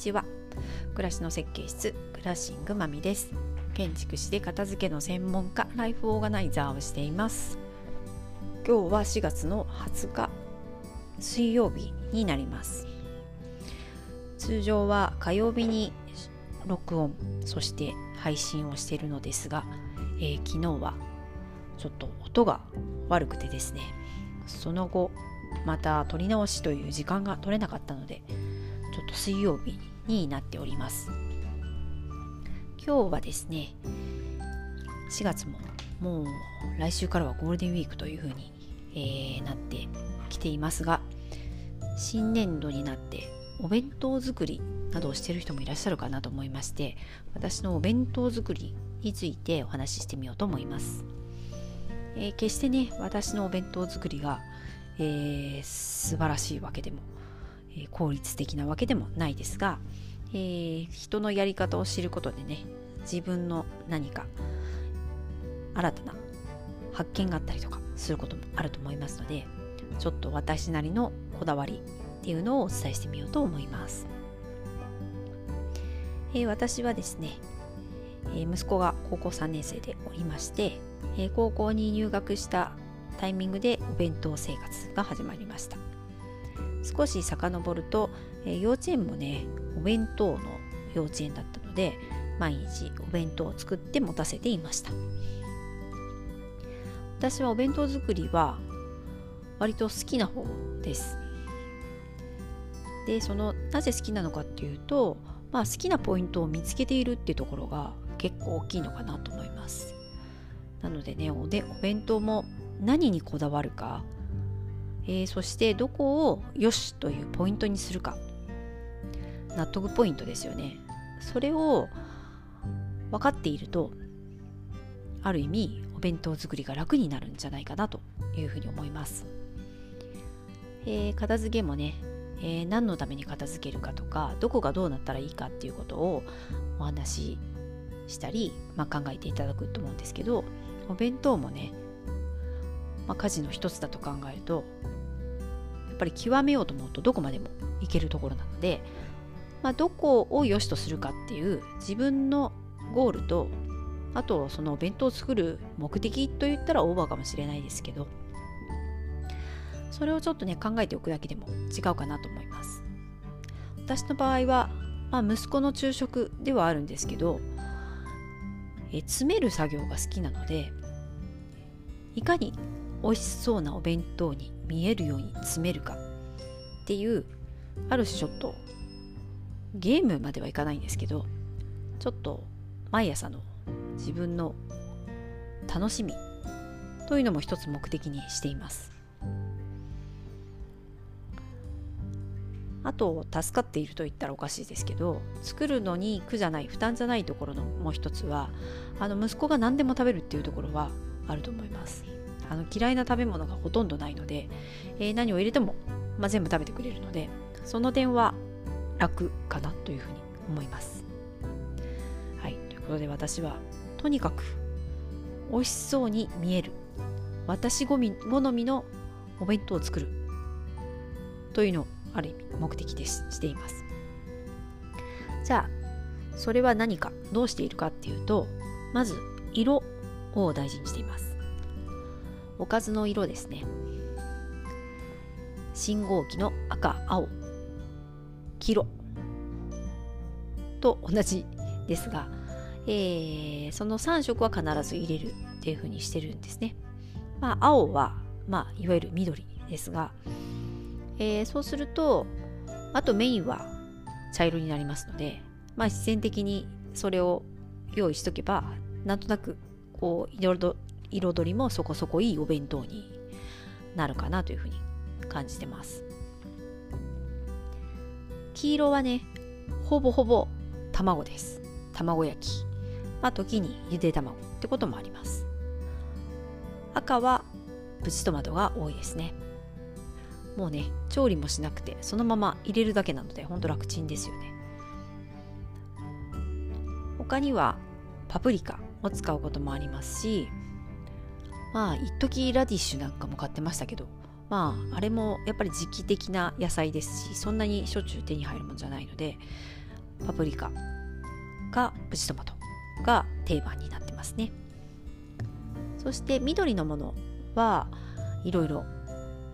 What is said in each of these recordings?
ちは。暮らしの設計室クラッシングまみです。建築士で片付けの専門家ライフオーガナイザーをしています。今日は4月の20日水曜日になります。通常は火曜日に録音そして配信をしているのですが、えー、昨日はちょっと音が悪くてですねその後また撮り直しという時間が取れなかったのでちょっと水曜日にになっております。今日はですね4月ももう来週からはゴールデンウィークという風に、えー、なってきていますが新年度になってお弁当作りなどをしている人もいらっしゃるかなと思いまして私のお弁当作りについてお話ししてみようと思います、えー、決してね私のお弁当作りがえー、素晴らしいわけでも、え、効率的なわけでもないですが、えー、人のやり方を知ることでね自分の何か新たな発見があったりとかすることもあると思いますのでちょっと私なりのこだわりっていうのをお伝えしてみようと思います、えー、私はですね、えー、息子が高校3年生でおりまして、えー、高校に入学したタイミングでお弁当生活が始まりました。少し遡ると、えー、幼稚園もねお弁当の幼稚園だったので毎日お弁当を作って持たせていました。私はお弁当作りは割と好きな方です。でそのなぜ好きなのかっていうと、まあ、好きなポイントを見つけているっていうところが結構大きいのかなと思います。なのでねおでお弁当も何にこだわるか、えー、そしてどこをよしというポイントにするか。納得ポイントですよね。それを分かっているとある意味お弁当作りが楽になるんじゃないかなというふうに思います、えー、片付けもね、えー、何のために片付けるかとかどこがどうなったらいいかっていうことをお話ししたり、まあ、考えていただくと思うんですけどお弁当もねまあ、家事の一つだと考えるとやっぱり極めようと思うとどこまでもいけるところなので、まあ、どこを良しとするかっていう自分のゴールとあとそのお弁当を作る目的といったらオーバーかもしれないですけどそれをちょっとね考えておくだけでも違うかなと思います。私の場合は、まあ、息子の昼食ではあるんですけどえ詰める作業が好きなのでいかに美味しそうなお弁当に見えるように詰めるか。っていうある種ちょっとゲームまではいかないんですけどちょっと毎朝の自分の楽しみというのも一つ目的にしています。あと助かっていると言ったらおかしいですけど作るのに苦じゃない負担じゃないところのもう一つはあの息子が何でも食べるっていうところはあると思います。あの嫌いな食べ物がほとんどないので、えー、何を入れても、まあ、全部食べてくれるのでその点は楽かなというふうに思います。はい。ということで私はとにかく美味しそうに見える。私好み好みのお弁当を作る。というのをある意味目的でしています。じゃあそれは何かどうしているかっていうとまず色を大事にしています。おかずの色ですね信号機の赤青黄色と同じですが、えー、その3色は必ず入れるっていう風にしてるんですね。まあ、青は、まあ、いわゆる緑ですが、えー、そうするとあとメインは茶色になりますので、まあ、自然的にそれを用意しとけばなんとなくこう彩彩りもそこそこいいお弁当になるかなというふうに感じてます。黄色はねほぼほぼ卵です。卵焼き。まあ時にゆで卵。ってこともあります。赤はプチトマトが多いですね。もうね調理もしなくてそのまま入れるだけなのでほんと楽ちんですよね。他にはパプリカを使うこともありますしまあ一時ラディッシュなんかも買ってましたけどまああれもやっぱり時期的な野菜ですしそんなにしょっちゅう手に入るもんじゃないのでパプリカかプチトマトが定番になってますね。そして緑のものはいろいろ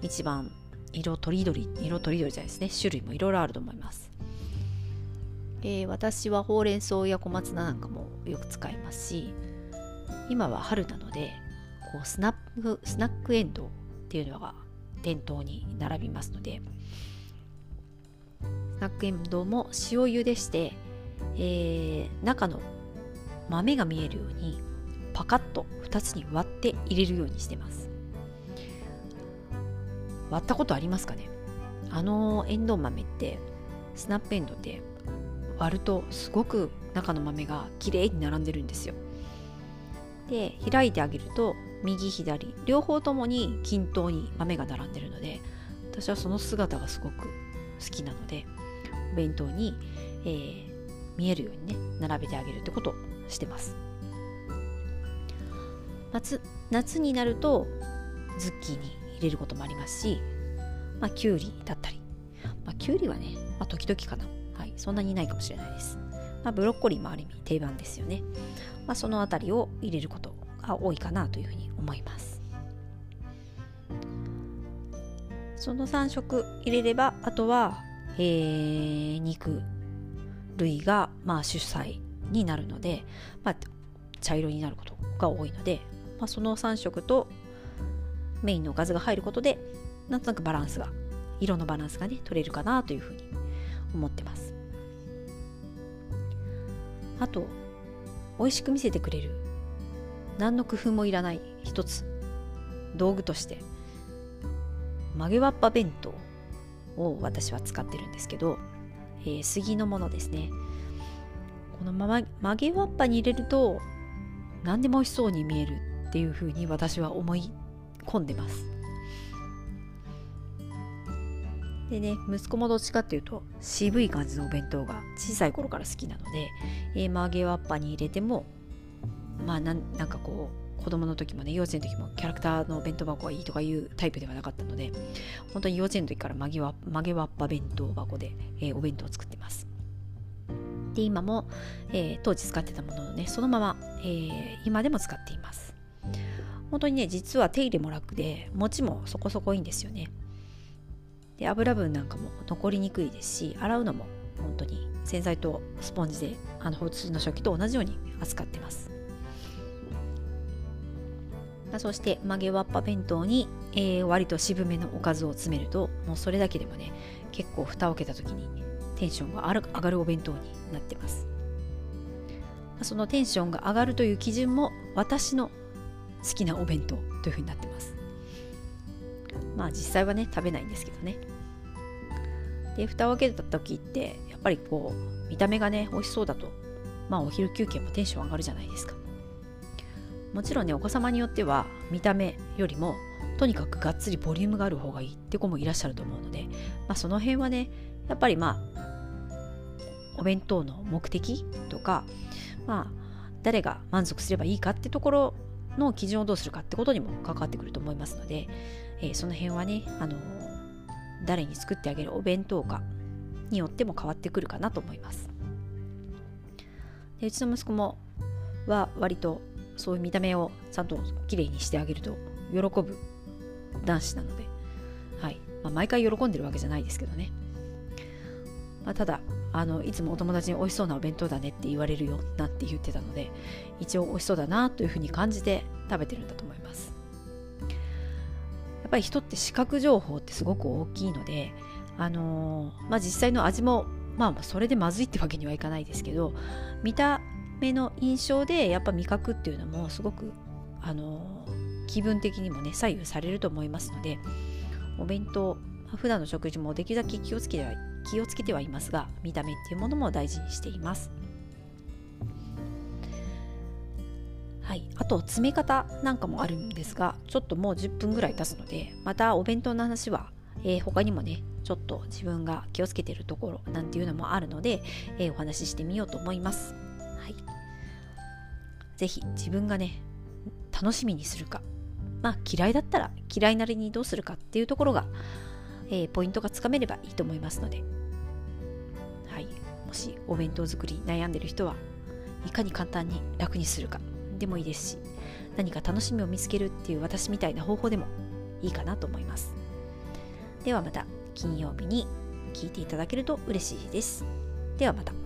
一番色とりどり色とりどりじゃないですね。種類もいろいろあると思います、えー、私はほうれん草や小松菜なんかもよく使いますし今は春なのでこうスナックスナックエンドっていうのが店頭に並びますのでスナックエンドウも塩茹でして、えー、中の豆が見えるようにパカッと2つに割って入れるようにしてます。割ったことありますかね？あのエンドウ豆ってスナップエンドウって割るとすごく中の豆が綺麗に並んでるんですよ。で開いてあげると右左両方ともに均等に豆が並んでるので私はその姿がすごく好きなのでお弁当に、えー、見えるようにね並べてあげるってことをしてます。夏夏になるとズッキーニ入れることもありますし、まあ、きゅうりだったり、まあ、きゅうりはね、まあ、時々かな、はい、そんなにないかもしれないです、まあ、ブロッコリーもある意味定番ですよね、まあ、そのあたりを入れることが多いかなというふうに思います。その3色入れればあとは、えー、肉類が、まあ、主菜になるので、まあ、茶色になることが多いので、まあ、その3色とメインのおかずが入ることでなんとなくバランスが色のバランスがね取れるかなというふうに思ってます。あと美味しく見せてくれる何の工夫もいらない一つ。道具として。曲げわっぱ弁当を私は使ってるんですけど、えー、杉のものですね。このまま曲げわっぱに入れると何でも美味しそうに見えるっていうふうに私は思い込んでます。でね息子もどっちかっていうと渋い感じのお弁当が小さい頃から好きなので、えー、曲げわっぱに入れてもまあなんなんかこう子供の時もね幼稚園の時もキャラクターの弁当箱がいいとかいうタイプではなかったので本当に幼稚園の時から曲げわ曲げわっぱ弁当箱で、えー、お弁当を作ってます。で今も、えー、当時使ってたものをねそのまま、えー、今でも使っています。本当にね実は手入れも楽で餅もそこそこいいんですよね。で油分なんかも残りにくいですし洗うのも本当に洗剤とスポンジであの普通の食器と同じように扱ってます。そして曲げわっぱ弁当に、えー、割と渋めのおかずを詰めるともうそれだけでもね結構蓋を開けた時にテンションが上がるお弁当になってます。そのテンションが上がるという基準も私の好きなお弁当というふうになってます。まあ実際はね食べないんですけどね。で蓋を開けた時ってやっぱりこう見た目がね美味しそうだとまあお昼休憩もテンション上がるじゃないですか。もちろんねお子様によっては見た目よりもとにかくがっつりボリュームがある方がいいって子もいらっしゃると思うので、まあ、その辺はねやっぱりまあお弁当の目的とかまあ誰が満足すればいいかってところの基準をどうするかってことにも関わってくると思いますので、えー、その辺はね、あの誰に作ってあげるお弁当かによっても変わってくるかなと思います。でうちの息子もは割とそういう見た目をちゃんときれいにしてあげると喜ぶ男子なので、はいまあ、毎回喜んでるわけじゃないですけどね。まあ、ただあのいつもお友達に美味しそうなお弁当だねって言われるよなんて言ってたので一応美味しそうだなというふうに感じて食べてるんだと思いますやっぱり人って視覚情報ってすごく大きいのであのー、まあ実際の味もまあそれでまずいってわけにはいかないですけど見た目の印象でやっぱ味覚っていうのもすごくあの、気分的にもね左右されると思いますのでお弁当普段の食事もできるだけ気をつけて気をつけてはいますが見た目っていうものも大事にしていますはいあと詰め方なんかもあるんですがちょっともう10分ぐらい経つのでまたお弁当の話は、えー、他にもねちょっと自分が気をつけてるところなんていうのもあるので、えー、お話ししてみようと思います。はい、ぜひ自分がね楽しみにするか。まあ嫌いだったら嫌いなりにどうするかっていうところが、えー、ポイントがつかめればいいと思いますので、はい、もしお弁当作り悩んでる人はいかに簡単に楽にするか。でもいいですし何か楽しみを見つけるっていう私みたいな方法でもいいかなと思います。ではまた金曜日に聞いていただけると嬉しいです。ではまた。